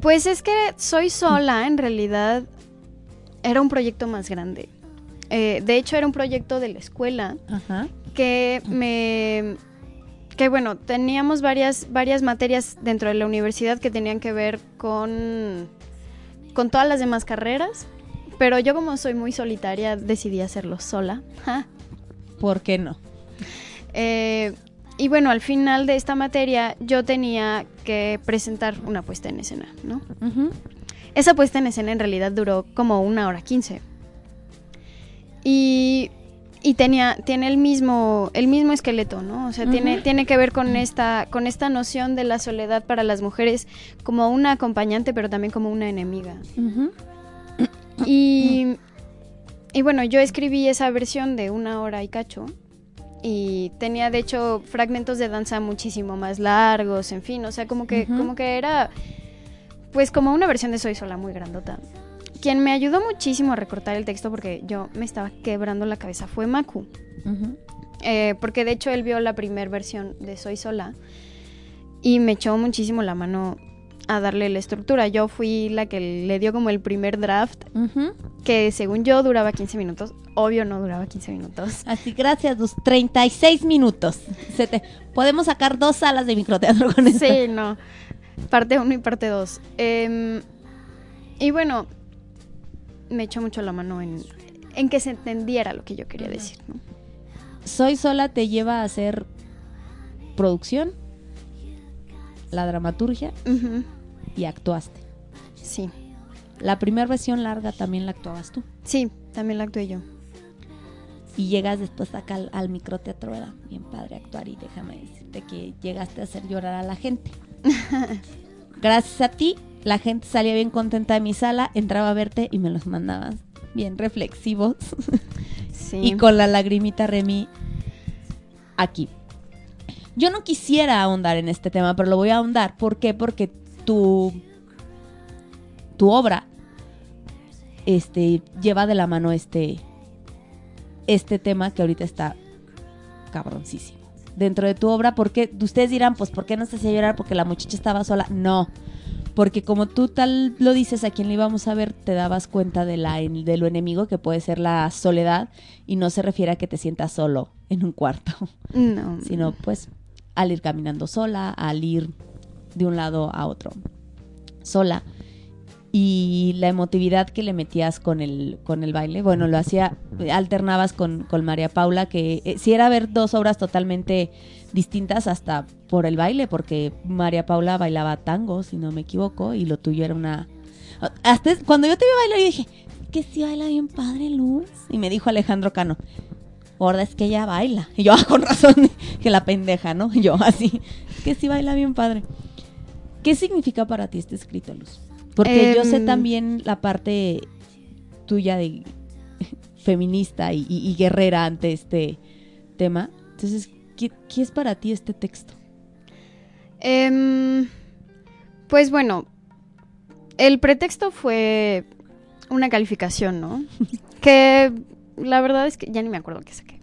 pues es que soy sola, en realidad era un proyecto más grande. Eh, de hecho, era un proyecto de la escuela Ajá. Que me que bueno, teníamos varias varias materias dentro de la universidad que tenían que ver con con todas las demás carreras, pero yo como soy muy solitaria decidí hacerlo sola. Ja. ¿Por qué no? Eh, y bueno, al final de esta materia yo tenía que presentar una puesta en escena, ¿no? Esa puesta en escena en realidad duró como una hora quince. Y, y tenía, tiene el mismo, el mismo esqueleto, ¿no? O sea, tiene, tiene que ver con esta, con esta noción de la soledad para las mujeres como una acompañante, pero también como una enemiga. Y, y bueno, yo escribí esa versión de una hora y cacho. Y tenía de hecho fragmentos de danza muchísimo más largos, en fin, o sea, como que, como que era pues como una versión de Soy Sola muy grandota. Quien me ayudó muchísimo a recortar el texto porque yo me estaba quebrando la cabeza fue Maku. Eh, porque de hecho él vio la primera versión de Soy Sola y me echó muchísimo la mano a darle la estructura. Yo fui la que le dio como el primer draft, que según yo duraba 15 minutos. Obvio no duraba 15 minutos. Así, gracias, Luz. 36 minutos. Se te... Podemos sacar dos salas de microteatro con esto. Sí, no. Parte 1 y parte 2. y bueno, me echó mucho la mano en, en que se entendiera lo que yo quería decir. ¿no? Soy sola te lleva a hacer producción, la dramaturgia y actuaste. Sí, La primera versión larga también la actuabas tú. sí, también la actué yo. Y llegas después acá al, al microteatro, era bien padre actuar y déjame decirte que llegaste a hacer llorar a la gente. Gracias a ti, la gente salía bien contenta de mi sala, entraba a verte y me los mandaban bien reflexivos Sí. y con la lagrimita Remy aquí. Yo no quisiera ahondar en este tema, pero lo voy a ahondar. ¿Por qué? Porque tu, tu obra este, lleva de la mano este, este tema que ahorita está cabroncísimo. Dentro de tu obra, porque ustedes dirán, pues, ¿por qué no se hacía llorar? Porque la muchacha estaba sola. No, porque como tú tal lo dices, a quien le íbamos a ver, te dabas cuenta de, la, de lo enemigo que puede ser la soledad y no se refiere a que te sientas solo en un cuarto, No. sino pues al ir caminando sola, al ir de un lado a otro sola. Y la emotividad que le metías con el, con el baile, bueno, lo hacía, alternabas con, con María Paula, que eh, si era ver dos obras totalmente distintas hasta por el baile, porque María Paula bailaba tango, si no me equivoco, y lo tuyo era una... Hasta cuando yo te vi bailar, yo dije, que sí baila bien padre, Luz. Y me dijo Alejandro Cano, gorda, es que ella baila. Y yo, ah, con razón, que la pendeja, ¿no? Yo, así, que sí baila bien padre. ¿Qué significa para ti este escrito, Luz? Porque yo sé Em. también la parte tuya de feminista y, y- y guerrera ante este tema. Entonces, ¿qué, qué es para ti este texto? Em, pues bueno, el pretexto fue una calificación, ¿no? que la verdad es que ya ni me acuerdo qué saqué.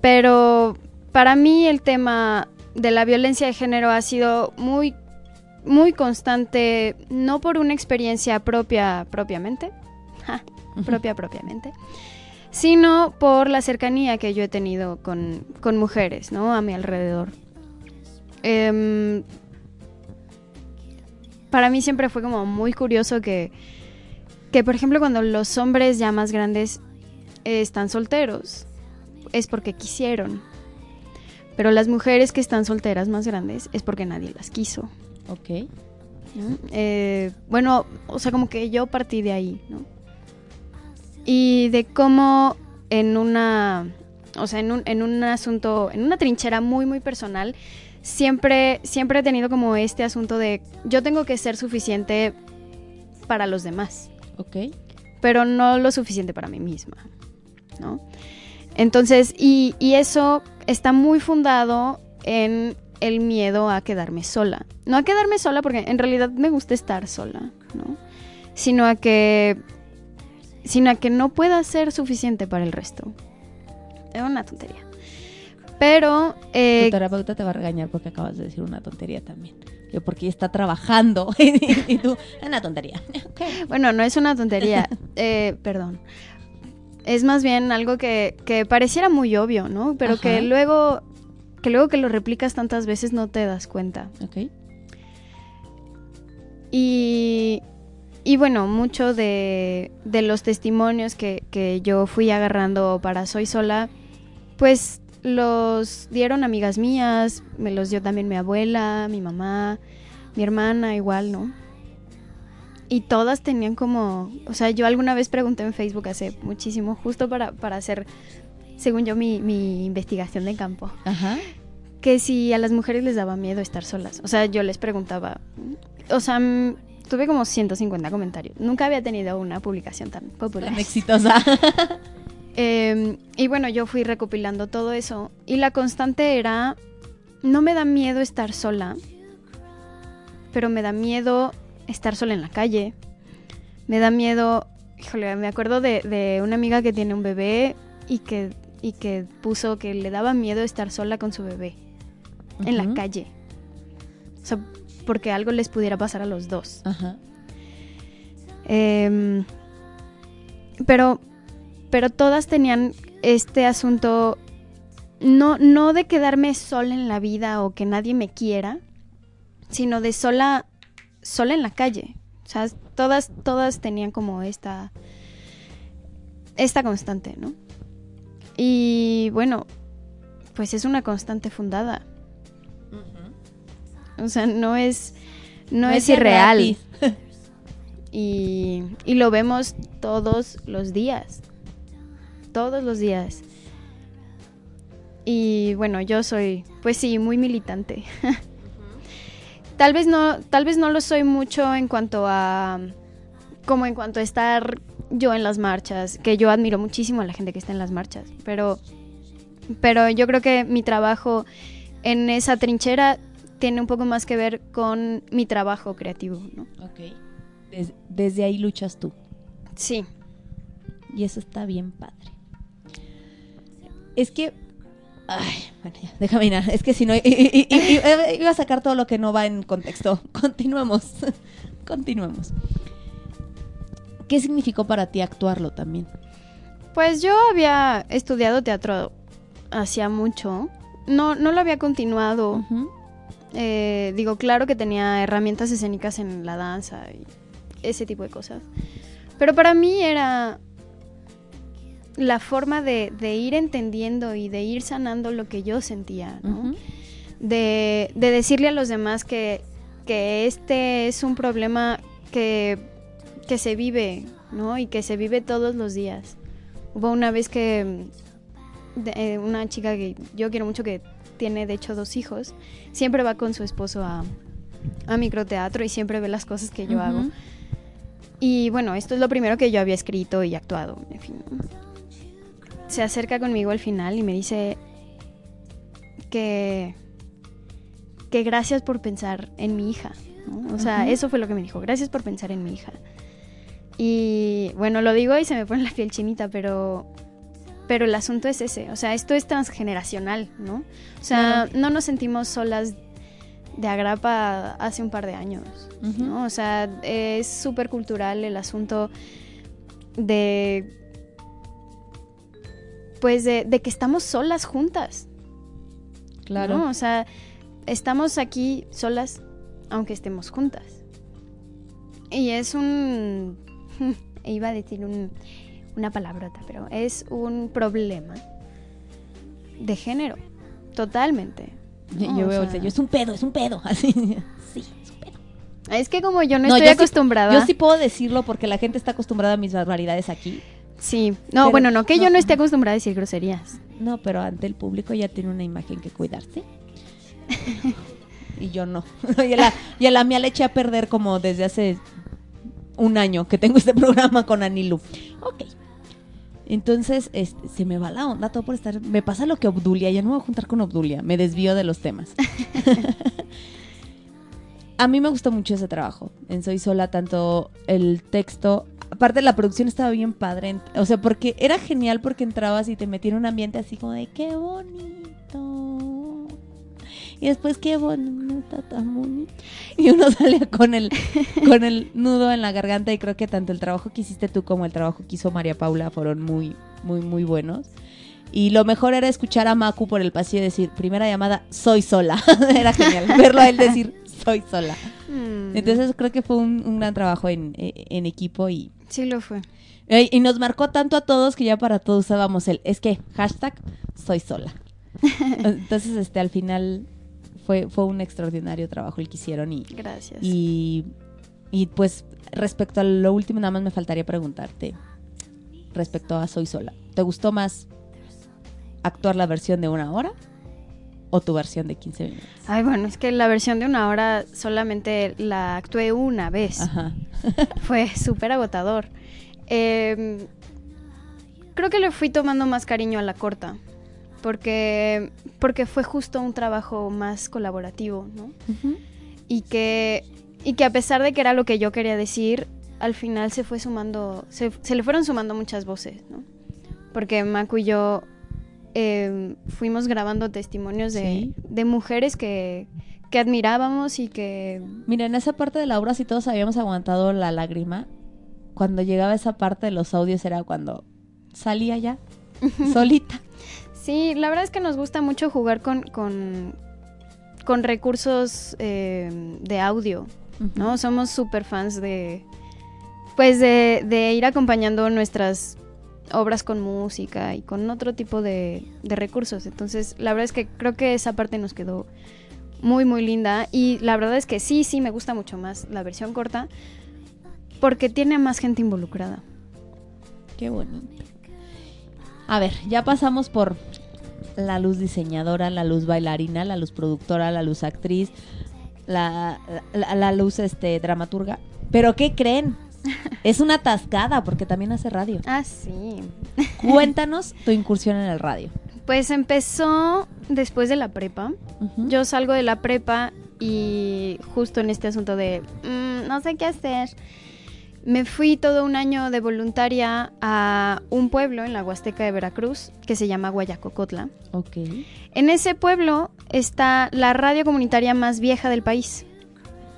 Pero para mí el tema de la violencia de género ha sido muy, muy constante, no por una experiencia propia propiamente, ja, propia propiamente, sino por la cercanía que yo he tenido con, con mujeres, ¿no? A mi alrededor. Em, para mí siempre fue como muy curioso que, que, por ejemplo, cuando los hombres ya más grandes eh, están solteros, es porque quisieron. Pero las mujeres que están solteras más grandes es porque nadie las quiso. Ok. ¿no? Eh, bueno, o sea, como que yo partí de ahí, ¿no? Y de cómo en una, o sea, en un, en un asunto, en una trinchera muy, muy personal, siempre, siempre he tenido como este asunto de yo tengo que ser suficiente para los demás, Ok. pero no lo suficiente para mí misma, ¿no? Entonces, y, y eso está muy fundado en el miedo a quedarme sola. No a quedarme sola porque en realidad me gusta estar sola, ¿no? Sino a que sino a que no pueda ser suficiente para el resto. Es una tontería. Pero eh, tu terapeuta te va a regañar porque acabas de decir una tontería también. Yo porque está trabajando y tú, es una tontería. Bueno, no es una tontería, eh, perdón. Es más bien algo que, que pareciera muy obvio, ¿no? Pero Ajá. que luego, que luego que lo replicas tantas veces no te das cuenta. Ok. Y, y bueno, mucho de, de los testimonios que, que yo fui agarrando para Soy Sola, pues los dieron amigas mías, me los dio también mi abuela, mi mamá, mi hermana igual, ¿no? Y todas tenían como, o sea, yo alguna vez pregunté en Facebook hace muchísimo, justo para, para hacer, según yo, mi, mi investigación de campo, Ajá. Que si a las mujeres les daba miedo estar solas. O sea, yo les preguntaba, o sea, mm, tuve como 150 comentarios. Nunca había tenido una publicación tan popular. Tan exitosa. Eh, y bueno, yo fui recopilando todo eso. Y la constante era, no me da miedo estar sola, pero me da miedo estar sola en la calle. Me da miedo, híjole, me acuerdo de, de una amiga que tiene un bebé y que, y que puso que le daba miedo estar sola con su bebé en la calle. O sea, porque algo les pudiera pasar a los dos. Ajá. Em, pero, pero todas tenían este asunto, no, no de quedarme sola en la vida o que nadie me quiera, sino de sola, sola en la calle. O sea, todas, todas tenían como esta, esta constante, ¿no? Y bueno, pues es una constante fundada. O sea, no es, no, es, irreal. Y, y lo vemos todos los días. Todos los días. Y bueno, yo soy, pues sí, muy militante. tal vez no, tal vez no lo soy mucho en cuanto a como en cuanto a estar yo en las marchas, que yo admiro muchísimo a la gente que está en las marchas, pero pero yo creo que mi trabajo en esa trinchera tiene un poco más que ver con mi trabajo creativo, ¿no? Ok. Des- desde ahí luchas tú. Sí. Y eso está bien padre. Es que. Ay, bueno, ya, déjame ir. Es que si no. i- i- i- i- i- iba a sacar todo lo que no va en contexto. Continuemos. Continuemos. ¿Qué significó para ti actuarlo también? Pues yo había estudiado teatro hacía mucho. No, no lo había continuado. Ujú. Eh, digo, claro que tenía herramientas escénicas en la danza y ese tipo de cosas. Pero para mí era la forma de, de ir entendiendo y de ir sanando lo que yo sentía, ¿no? De, de decirle a los demás que, que este es un problema que, que se vive, ¿no? Y que se vive todos los días. Hubo una vez que de- eh, una chica que yo quiero mucho que tiene de hecho dos hijos, siempre va con su esposo a, a microteatro y siempre ve las cosas que yo Ujú. hago. Y bueno, esto es lo primero que yo había escrito y actuado, en fin. ¿no? Se acerca conmigo al final y me dice que, que gracias por pensar en mi hija. ¿no? O sea, eso fue lo que me dijo, gracias por pensar en mi hija. Y bueno, lo digo y se me pone la piel chinita, pero, pero el asunto es ese. O sea, esto es transgeneracional, ¿no? O sea, no nos sentimos solas de agrapa hace un par de años. ¿no? O sea, es súper cultural el asunto de. Pues de, de que estamos solas juntas. Claro. ¿no? O sea, estamos aquí solas, aunque estemos juntas. Y es un. Iba a decir un- una palabrota, pero es un problema de género. Totalmente. Yo ¿no? O veo el sea, es un pedo, es un pedo. Así. Sí, es un pedo. Es que como yo no, No, estoy yo sí- acostumbrada. Yo sí puedo decirlo porque la gente está acostumbrada a mis barbaridades aquí. Sí, no, Pero- bueno, no que yo no. no esté acostumbrada a decir groserías. No, pero ante el público ya tiene una imagen que cuidarse. y yo no. y, a la, y a la mía le eché a perder como desde hace un año que tengo este programa con Anilu. Ok. Entonces, este, se me va la onda todo por estar. Me pasa lo que Obdulia. Ya no me voy a juntar con Obdulia. Me desvío de los temas. a mí me gustó mucho ese trabajo. En Soy Sola, tanto el texto. Aparte, la producción estaba bien padre. O sea, porque era genial porque entrabas y te metían en un ambiente así como de qué bonito. Y después, qué bonito, está tan bonito. Y uno salía con el, con el nudo en la garganta. Y creo que tanto el trabajo que hiciste tú como el trabajo que hizo María Paula fueron muy, muy, muy buenos. Y lo mejor era escuchar a Maku por el pasillo decir, primera llamada, soy sola. era genial verlo a él decir, soy sola. Mm, Entonces creo que fue un, un gran trabajo en, eh, en equipo y, sí lo fue. y nos marcó tanto a todos que ya para todos usábamos el, es que hashtag soy sola. Entonces este al final fue, fue un extraordinario trabajo el que hicieron y, Gracias. y, y pues respecto a lo último nada más me faltaría preguntarte respecto a Soy sola. ¿Te gustó más actuar la versión de una hora o tu versión de 15 minutos? Ay, bueno, es que la versión de una hora solamente la actué una vez. Ajá. Fue súper agotador. Eh, creo que le fui tomando más cariño a la corta. Porque, porque fue justo un trabajo más colaborativo, ¿no? Y que, y que a pesar de que era lo que yo quería decir, al final se fue sumando, se, se le fueron sumando muchas voces, ¿no? Porque Maku y yo eh, fuimos grabando testimonios de, Sí. de mujeres que, que admirábamos y que... Mira, en esa parte de la obra, si todos habíamos aguantado la lágrima, cuando llegaba esa parte de los audios era cuando salía ya, solita. Sí, la verdad es que nos gusta mucho jugar con, con, con recursos eh, de audio, ¿no? Somos súper fans de, pues de, de ir acompañando nuestras obras con música y con otro tipo de, de recursos. Entonces, la verdad es que creo que esa parte nos quedó muy, muy linda. Y la verdad es que sí, sí, me gusta mucho más la versión corta porque tiene más gente involucrada. Qué bonito. A ver, ya pasamos por la luz diseñadora, la luz bailarina, la luz productora, la luz actriz, la, la, la luz este dramaturga. Pero ¿qué creen? Es una atascada porque también hace radio. Ah, sí. Cuéntanos tu incursión en el radio. Pues empezó después de la prepa. Yo salgo de la prepa y justo en este asunto de "Mm, no sé qué hacer, me fui todo un año de voluntaria a un pueblo en la Huasteca de Veracruz que se llama Guayacocotla. Ok. En ese pueblo está la radio comunitaria más vieja del país,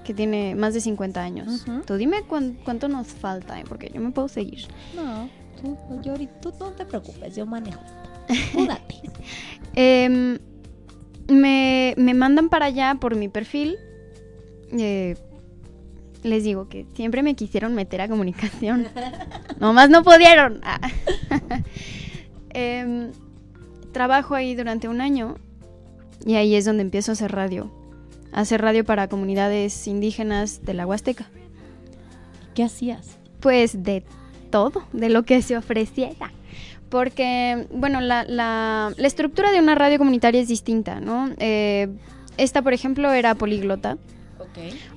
que tiene más de 50 años. Tú dime cuán- cuánto nos falta, ¿eh? porque yo me puedo seguir. No, tú, yo tú no te preocupes, yo manejo. Tú date. Em, me, me mandan para allá por mi perfil. Eh, les digo que siempre me quisieron meter a comunicación. Nomás no pudieron. Ah. Em, trabajo ahí durante un año y ahí es donde empiezo a hacer radio. A hacer radio para comunidades indígenas de la Huasteca. ¿Qué hacías? Pues de todo, de lo que se ofreciera. Porque, bueno, la, la- la estructura de una radio comunitaria es distinta, ¿no? Eh, esta, por ejemplo, era políglota.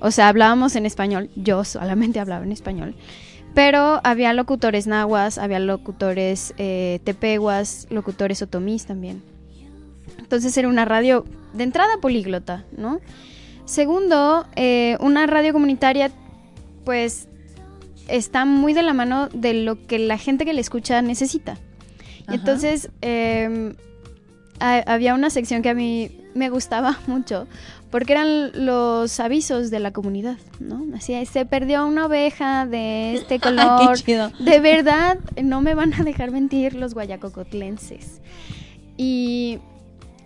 O sea, hablábamos en español. Yo solamente hablaba en español. Pero había locutores nahuas, había locutores eh, tepehuas, locutores otomís también. Entonces era una radio de entrada políglota, ¿no? Segundo, eh, una radio comunitaria, pues está muy de la mano de lo que la gente que le escucha necesita. Ajá. Entonces, eh, ha- había una sección que a mí me gustaba mucho, porque eran los avisos de la comunidad, ¿no? Así, se perdió una oveja de este color. Qué chido. De verdad, no me van a dejar mentir los guayacocotlenses. Y,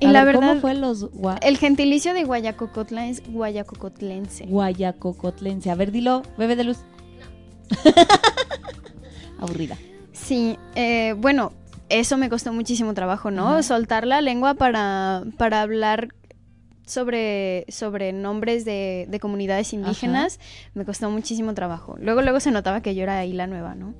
y A la ver, verdad, ¿Cómo fue los gua- el gentilicio de Guayacocotla es guayacocotlense. Guayacocotlense? A ver, dilo, bebé de luz. Aburrida. Sí, eh, bueno, eso me costó muchísimo trabajo, ¿no? Soltar la lengua para, para hablar sobre, sobre nombres de, de comunidades indígenas me costó muchísimo trabajo. Luego, luego se notaba que yo era ahí la nueva, ¿no?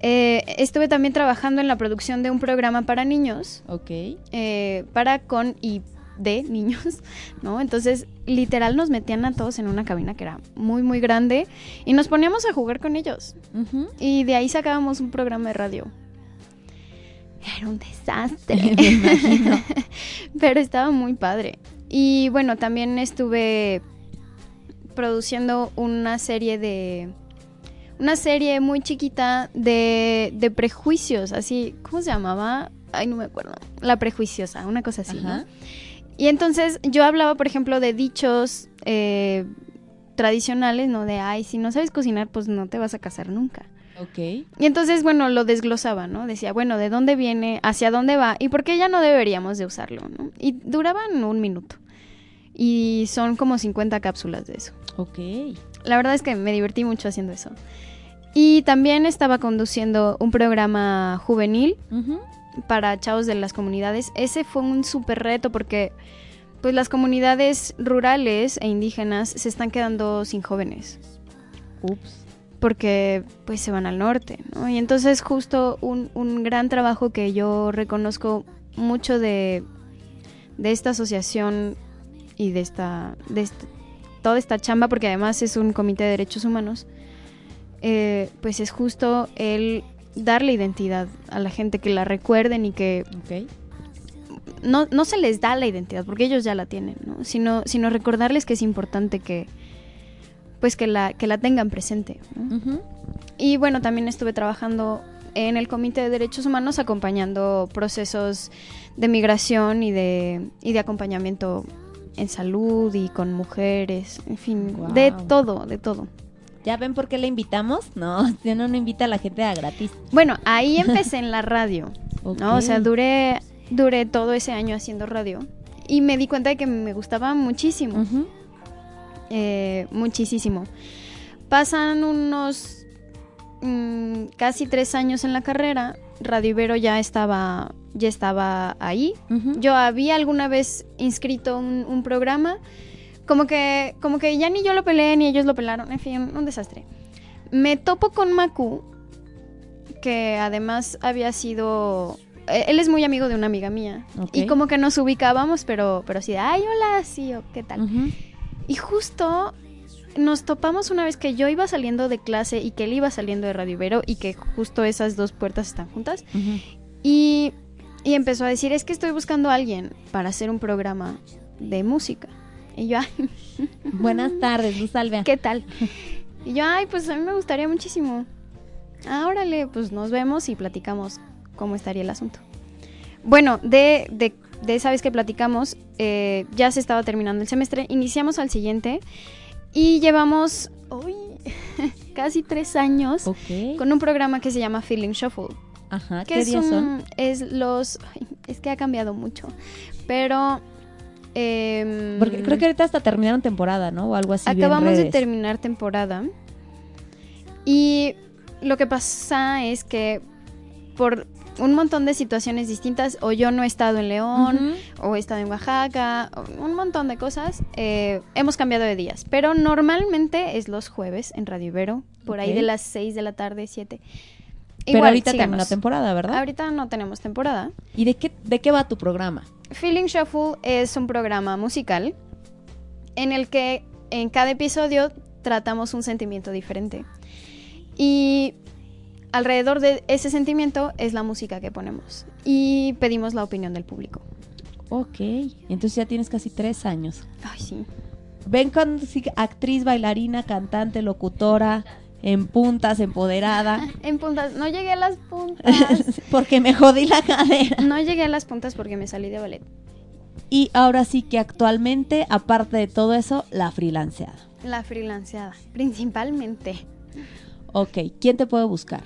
Eh, estuve también trabajando en la producción de un programa para niños, Ok. eh, para con y de niños, ¿no? Entonces, literal nos metían a todos en una cabina que era muy, muy grande y nos poníamos a jugar con ellos. Ujú. Y de ahí sacábamos un programa de radio. Era un desastre. Me imagino. Pero estaba muy padre. Y bueno, también estuve produciendo una serie de. Una serie muy chiquita de, de prejuicios, así, ¿cómo se llamaba? Ay, no me acuerdo. La prejuiciosa, una cosa así, ¿no? Y entonces yo hablaba, por ejemplo, de dichos eh, tradicionales, ¿no? De, ay, si no sabes cocinar, pues no te vas a casar nunca. Ok. Y entonces, bueno, lo desglosaba, ¿no? Decía, bueno, ¿de dónde viene? ¿Hacia dónde va? ¿Y por qué ya no deberíamos de usarlo? ¿no? Y duraban un minuto. Y son como 50 cápsulas de eso. Ok. La verdad es que me divertí mucho haciendo eso. Y también estaba conduciendo un programa juvenil para chavos de las comunidades. Ese fue un súper reto porque pues las comunidades rurales e indígenas se están quedando sin jóvenes Ups. porque pues se van al norte, ¿no? Y entonces justo un, un gran trabajo que yo reconozco mucho de, de esta asociación y de esta, de esta- toda esta chamba, porque además es un comité de derechos humanos, eh, pues es justo el darle identidad a la gente, que la recuerden y que no, no se les da la identidad, porque ellos ya la tienen, ¿no? Sino, sino recordarles que es importante que pues que la, que la tengan presente. Y bueno, también estuve trabajando en el Comité de Derechos Humanos acompañando procesos de migración y de, y de acompañamiento en salud y con mujeres, en fin, de todo, de todo. ¿Ya ven por qué le invitamos? No, si no, no invita a la gente a gratis. Bueno, ahí empecé en la radio, ¿no? O sea, duré, duré todo ese año haciendo radio y me di cuenta de que me gustaba muchísimo. Eh, muchísimo. Pasan unos mm, casi tres años en la carrera. Radio Ibero ya estaba, ya estaba ahí. Yo había alguna vez inscrito un, un programa, como que, como que ya ni yo lo peleé ni ellos lo pelaron, en fin, un desastre. Me topo con Macu, que además había sido... eh, Él es muy amigo de una amiga mía. Y como que nos ubicábamos, pero, pero así de, ay, hola, sí, o qué tal. Y justo nos topamos una vez que yo iba saliendo de clase y que él iba saliendo de Radio Ibero y que justo esas dos puertas están juntas. Y, y empezó a decir, es que estoy buscando a alguien para hacer un programa de música. Y yo, ay, Buenas tardes, Luz Alvea. ¿qué tal? Y yo, ay, pues a mí me gustaría muchísimo. Ah, órale, pues nos vemos y platicamos cómo estaría el asunto. Bueno, de, de, de esa vez que platicamos, eh, ya se estaba terminando el semestre, iniciamos al siguiente y llevamos uy, casi tres años con un programa que se llama Feeling Shuffle. Ajá, ¿qué es, días un- son? es los... es que ha cambiado mucho, pero... em, Porque creo que ahorita hasta terminaron temporada, ¿no? O algo así. Acabamos de terminar temporada y lo que pasa es que por un montón de situaciones distintas, o yo no he estado en León, o he estado en Oaxaca, un montón de cosas, eh, hemos cambiado de días. Pero normalmente es los jueves en Radio Ibero, por ahí de las 6 de la tarde, 7. Pero ahorita síganos. terminó temporada, ¿verdad? Ahorita no tenemos temporada. ¿Y de qué, de qué va tu programa? Feeling Shuffle es un programa musical en el que en cada episodio tratamos un sentimiento diferente. Y alrededor de ese sentimiento es la música que ponemos. Y pedimos la opinión del público. Ok, entonces ya tienes casi tres años. Ay, sí. Ven con actriz, bailarina, cantante, locutora, en puntas, empoderada, En puntas, no llegué a las puntas. porque me jodí la cadera. No llegué a las puntas porque me salí de ballet. Y ahora sí que actualmente, aparte de todo eso, la freelanceada. La freelanceada, principalmente. Ok, ¿quién te puede buscar?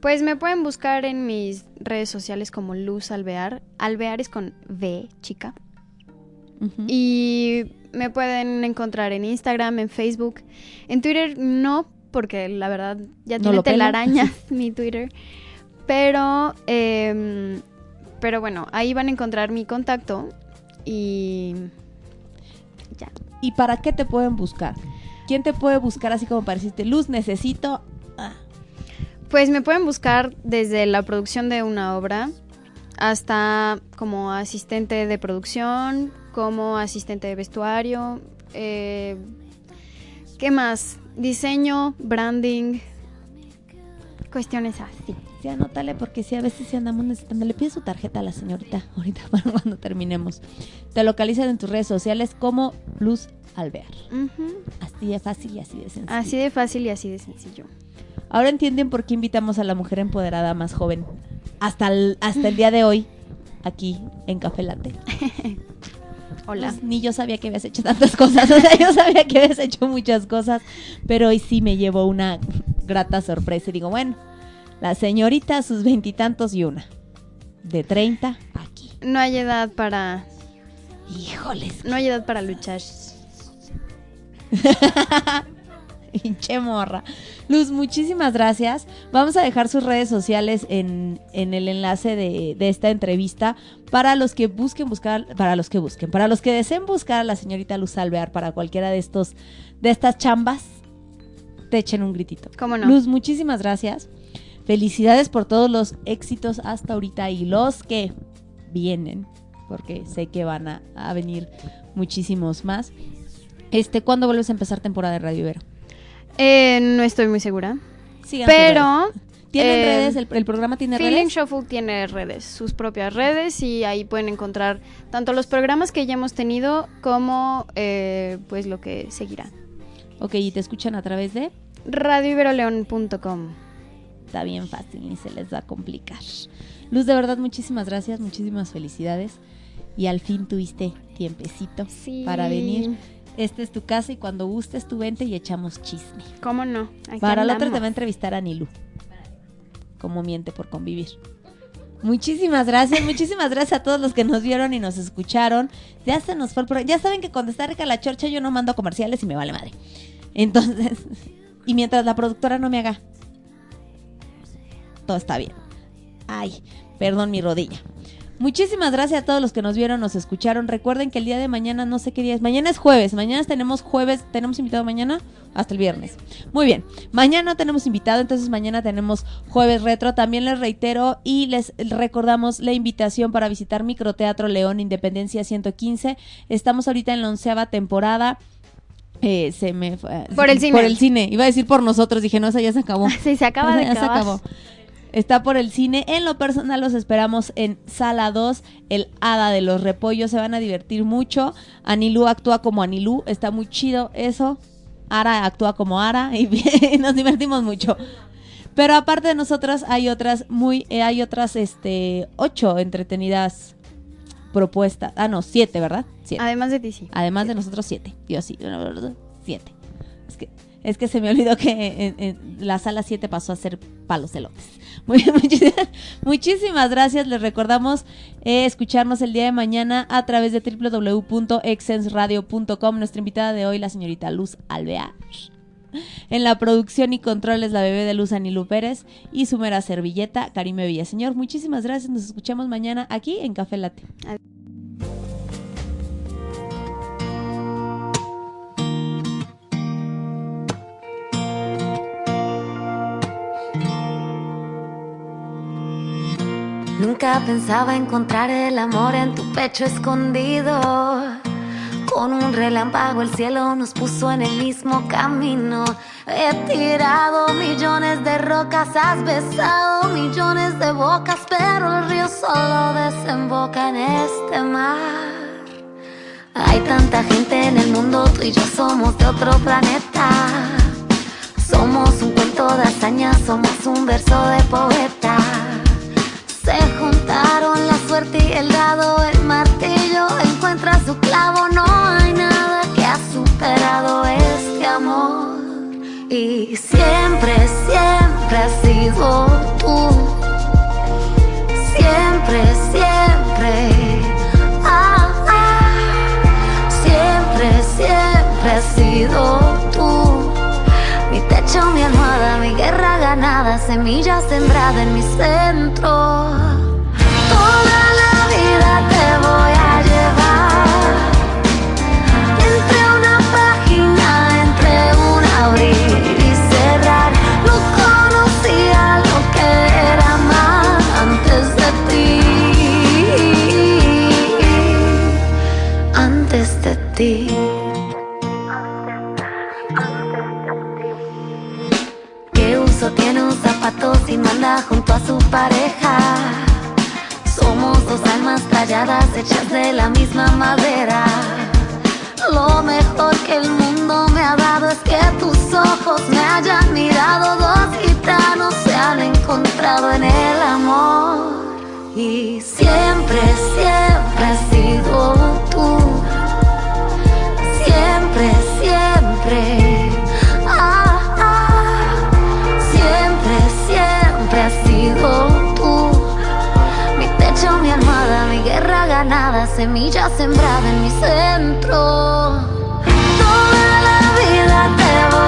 Pues me pueden buscar en mis redes sociales como Luz Alvear. Alvear es con V, chica. Y me pueden encontrar en Instagram, en Facebook. En Twitter no, porque la verdad ya No tiene telarañas mi Twitter. Pero, em, pero bueno, ahí van a encontrar mi contacto y ya. ¿Y para qué te pueden buscar? ¿Quién te puede buscar así como para decirte, Luz, necesito... ah, Pues me pueden buscar desde la producción de una obra hasta como asistente de producción, como asistente de vestuario, eh, ¿qué más? Diseño, branding, cuestiones así. Sí, anótale porque sí, a veces sí andamos necesitando. Le pides su tarjeta a la señorita ahorita para cuando terminemos. Te localizan en tus redes sociales como Luz Alvear. Ujú. Así de fácil y así de sencillo. Así de fácil y así de sencillo. Ahora entienden por qué invitamos a la mujer empoderada más joven hasta el, hasta el día de hoy aquí en Café Latte. Hola. Pues, ni yo sabía que habías hecho tantas cosas. O sea, yo sabía que habías hecho muchas cosas, pero hoy sí me llevó una grata sorpresa. Y digo, bueno, la señorita a sus veintitantos y, una. De 30 aquí. No hay edad para Híjoles, no hay edad para luchar. pinche morra. Luz, muchísimas gracias. Vamos a dejar sus redes sociales en, en el enlace de, de esta entrevista para los que busquen buscar, para los que busquen, para los que deseen buscar a la señorita Luz Alvear para cualquiera de estos, de estas chambas, te echen un gritito. ¿Cómo no? Luz, muchísimas gracias. Felicidades por todos los éxitos hasta ahorita y los que vienen. porque sé que van a, a venir muchísimos más. Este, ¿cuándo vuelves a empezar temporada de Radio Ibero? Eh, no estoy muy segura. Sigan. Pero ¿Tienen eh, redes? ¿El, el programa tiene Feeling redes? Shuffle tiene redes, sus propias redes y ahí pueden encontrar tanto los programas que ya hemos tenido como eh, pues lo que seguirá. Ok, y te escuchan a través de... radioiberoleón.com Está bien fácil, ni se les va a complicar. Luz, de verdad, muchísimas gracias, muchísimas felicidades. Y al fin tuviste tiempecito Sí. para venir. Esta es tu casa y cuando gustes tú vente y echamos chisme. ¿Cómo no? Aquí Para la otra te va a entrevistar a Nilu. Como miente por convivir. Muchísimas gracias, muchísimas gracias a todos los que nos vieron y nos escucharon. Ya se nos fue el programa. Ya saben que cuando está rica la chorcha yo no mando comerciales y me vale madre. Entonces, y mientras la productora no me haga, todo está bien. Ay, perdón mi rodilla. Muchísimas gracias a todos los que nos vieron, nos escucharon. Recuerden que el día de mañana, no sé qué día es. Mañana es jueves. Mañana tenemos jueves. ¿Tenemos invitado mañana? Hasta el viernes. Muy bien. Mañana tenemos invitado, entonces mañana tenemos jueves retro. También les reitero y les recordamos la invitación para visitar Microteatro León Independencia 115. Estamos ahorita en la onceava temporada. Eh, se me fue- Por el cine. Por el cine. Iba a decir por nosotros. Dije, no, esa ya se acabó. Sí, se acaba de Ya se acabar. acabó. Está por el cine. En lo personal los esperamos en Sala 2, el Hada de los Repollos. Se van a divertir mucho. Anilú actúa como Anilú. Está muy chido eso. Ara actúa como Ara y bien, nos divertimos mucho. Pero aparte de nosotras hay otras muy, eh, hay otras este ocho entretenidas propuestas. Ah, no, siete, ¿verdad? Siete. Además de ti, sí. Además de nosotros siete. Dios sí, siete. Es que, es que se me olvidó que en, en la sala 7 pasó a ser palos elotes. Muy, muchísimas, muchísimas gracias. Les recordamos eh, escucharnos el día de mañana a través de www.exensradio.com. Nuestra invitada de hoy, la señorita Luz Alvear. En la producción y controles, la bebé de Luz Anilú Pérez y su mera servilleta, Karime Villaseñor. Muchísimas gracias. Nos escuchamos mañana aquí en Café Late. Nunca pensaba encontrar el amor en tu pecho escondido. Con un relámpago el cielo nos puso en el mismo camino. He tirado millones de rocas, has besado millones de bocas, pero el río solo desemboca en este mar. Hay tanta gente en el mundo, tú y yo somos de otro planeta. Somos un cuento de hazaña, somos un verso de poeta. El dado, el martillo encuentra su clavo. No hay nada que ha superado este amor. Y siempre, siempre has sido tú. Siempre, siempre. Ah, ah. Siempre, siempre has sido tú. Mi techo, mi almohada, mi guerra ganada, semilla sembrada en mi centro. Tiene un zapato si no junto a su pareja? Somos dos almas talladas hechas de la misma madera. Lo mejor que el mundo me ha dado es que tus ojos me hayan mirado. Dos gitanos se han encontrado en el amor. Y siempre, siempre has sido tú. Ganada, semilla sembrada en mi centro. Toda la vida te voy